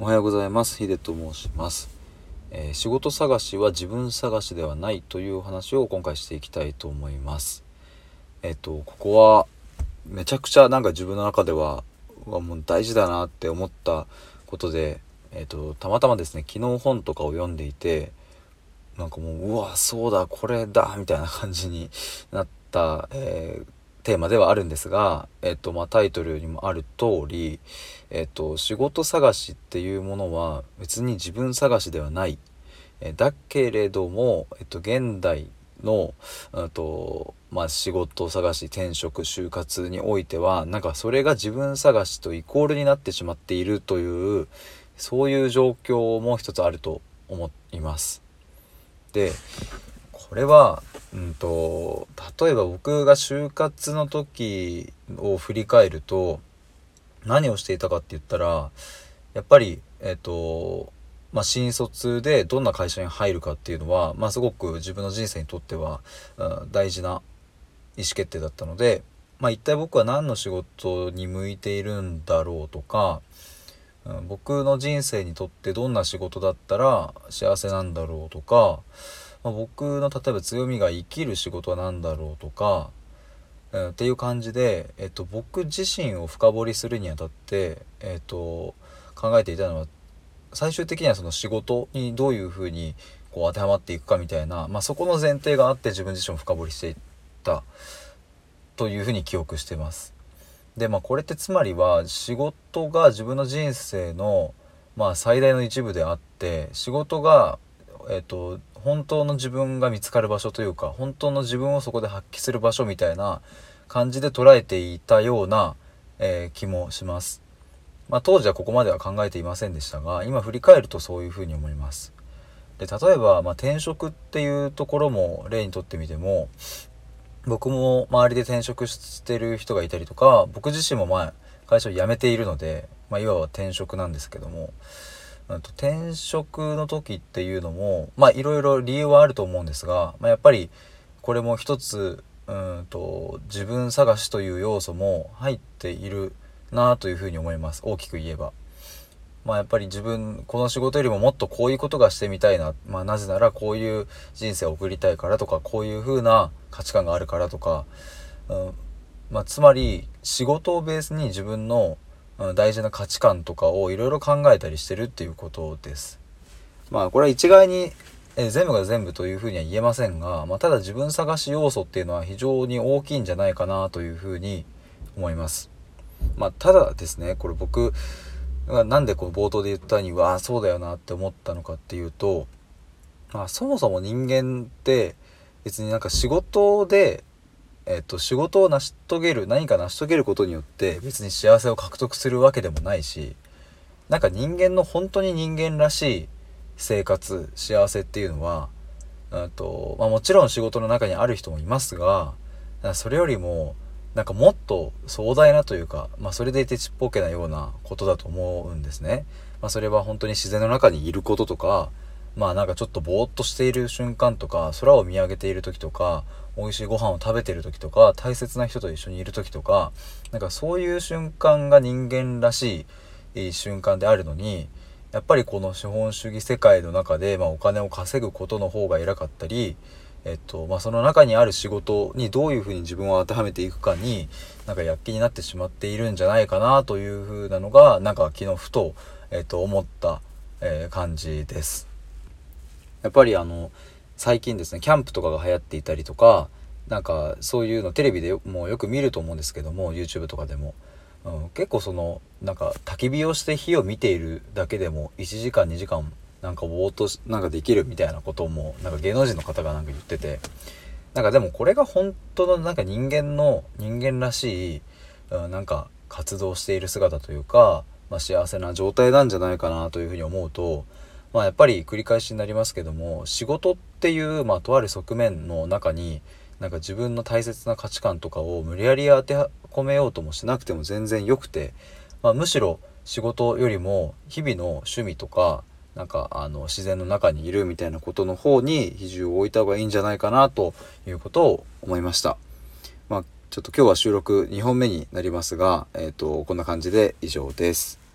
おはようございます。ヒデと申します、えー仕事探しは自分探しではないという話を今回していきたいと思います。えっ、と、ここはめちゃくちゃなんか自分の中ではもう大事だなって思ったことで、えっ、と、たまたまですね、昨日本とかを読んでいて、なんかもう、うわ、そうだ、これだ、みたいな感じになった、えーテーマではあるんですが、えっと、まあ、タイトルにもある通り、えっと、仕事探しっていうものは別に自分探しではない。えだけれども、えっと、現代の、うんと、まあ、仕事探し、転職、就活においては、なんかそれが自分探しとイコールになってしまっているという、そういう状況も一つあると思います。で、これは、うんと、例えば僕が就活の時を振り返ると、何をしていたかって言ったら、やっぱり、えっ、と、まあ、新卒でどんな会社に入るかっていうのは、まあ、すごく自分の人生にとっては、うん大事な意思決定だったので、まあ、一体僕は何の仕事に向いているんだろうとか、うん僕の人生にとってどんな仕事だったら幸せなんだろうとか、まあ、僕の例えば強みが生きる仕事は何だろうとか、うんっていう感じで、えっと、僕自身を深掘りするにあたって、えっと、考えていたのは最終的にはその仕事にどういうふうにこう当てはまっていくかみたいな、まあ、そこの前提があって自分自身を深掘りしていったというふうに記憶してます。でまあこれってつまりは仕事が自分の人生のまあ最大の一部であって仕事がえっ、と本当の自分が見つかる場所というか本当の自分をそこで発揮する場所みたいな感じで捉えていたような、えー気もします。まあ当時はここまでは考えていませんでしたが今振り返るとそういうふうに思います。で例えば、まあ、転職っていうところも例にとってみても僕も周りで転職してる人がいたりとか僕自身もまあ会社を辞めているので、まあ、いわば転職なんですけども、うんと転職の時っていうのもまあいろいろ理由はあると思うんですが、まあ、やっぱりこれも一つうんと自分探しという要素も入っているなというふうに思います大きく言えば。まあやっぱり自分この仕事よりももっとこういうことがしてみたいな、まあ、なぜならこういう人生を送りたいからとかこういう風な価値観があるからとか、うんまあ、つまり仕事をベースに自分の、うん大事な価値観とかをいろいろ考えたりしてるっていうことです。まあこれは一概にえ全部が全部というふうには言えませんが、まあ、ただ自分探し要素っていうのは非常に大きいんじゃないかなというふうに思います。まあ、ただですねこれ僕がなんでこの冒頭で言ったようにわあそうだよなって思ったのかっていうと、まあ、そもそも人間って別になんか仕事で、えっと、仕事を成し遂げる何か成し遂げることによって別に幸せを獲得するわけでもないしなんか人間の本当に人間らしい生活幸せっていうのはうんと、まあ、もちろん仕事の中にある人もいますがそれよりもなんかもっと壮大なというか、まあ、それでいてちっぽけなようなことだと思うんですね。まあ、それは本当に自然の中にいることとか、まあなんかちょっとぼーっとしている瞬間とか、空を見上げている時とか、美味しいご飯を食べている時とか、大切な人と一緒にいる時とか、なんかそういう瞬間が人間らしい瞬間であるのに、やっぱりこの資本主義世界の中で、まあ、お金を稼ぐことの方が偉かったり、えっとまあ、その中にある仕事にどういうふうに自分を当てはめていくかになんか躍起になってしまっているんじゃないかなというふうなのがなんか昨日ふと,、えっと思った、えー感じです。やっぱりあの最近ですねキャンプとかが流行っていたりとかなんかそういうのテレビでもよく見ると思うんですけども YouTube とかでも、うん、結構そのなんか焚き火をして火を見ているだけでも1時間2時間なんかぼーっとなんかできるみたいなこともなんか芸能人の方がなんか言ってて。なんかでもこれが本当のなんか人間の人間らしい、うん、なんか活動している姿というか、まあ、幸せな状態なんじゃないかなというふうに思うと、まあ、やっぱり繰り返しになりますけども仕事っていう、まあ、とある側面の中になんか自分の大切な価値観とかを無理やり当て込めようともしなくても全然よくて、まあ、むしろ仕事よりも日々の趣味とかなんかあの自然の中にいるみたいなことの方に比重を置いた方がいいんじゃないかなということを思いました。まあ、ちょっと今日は収録2本目になりますが、えっ、と、こんな感じで以上です。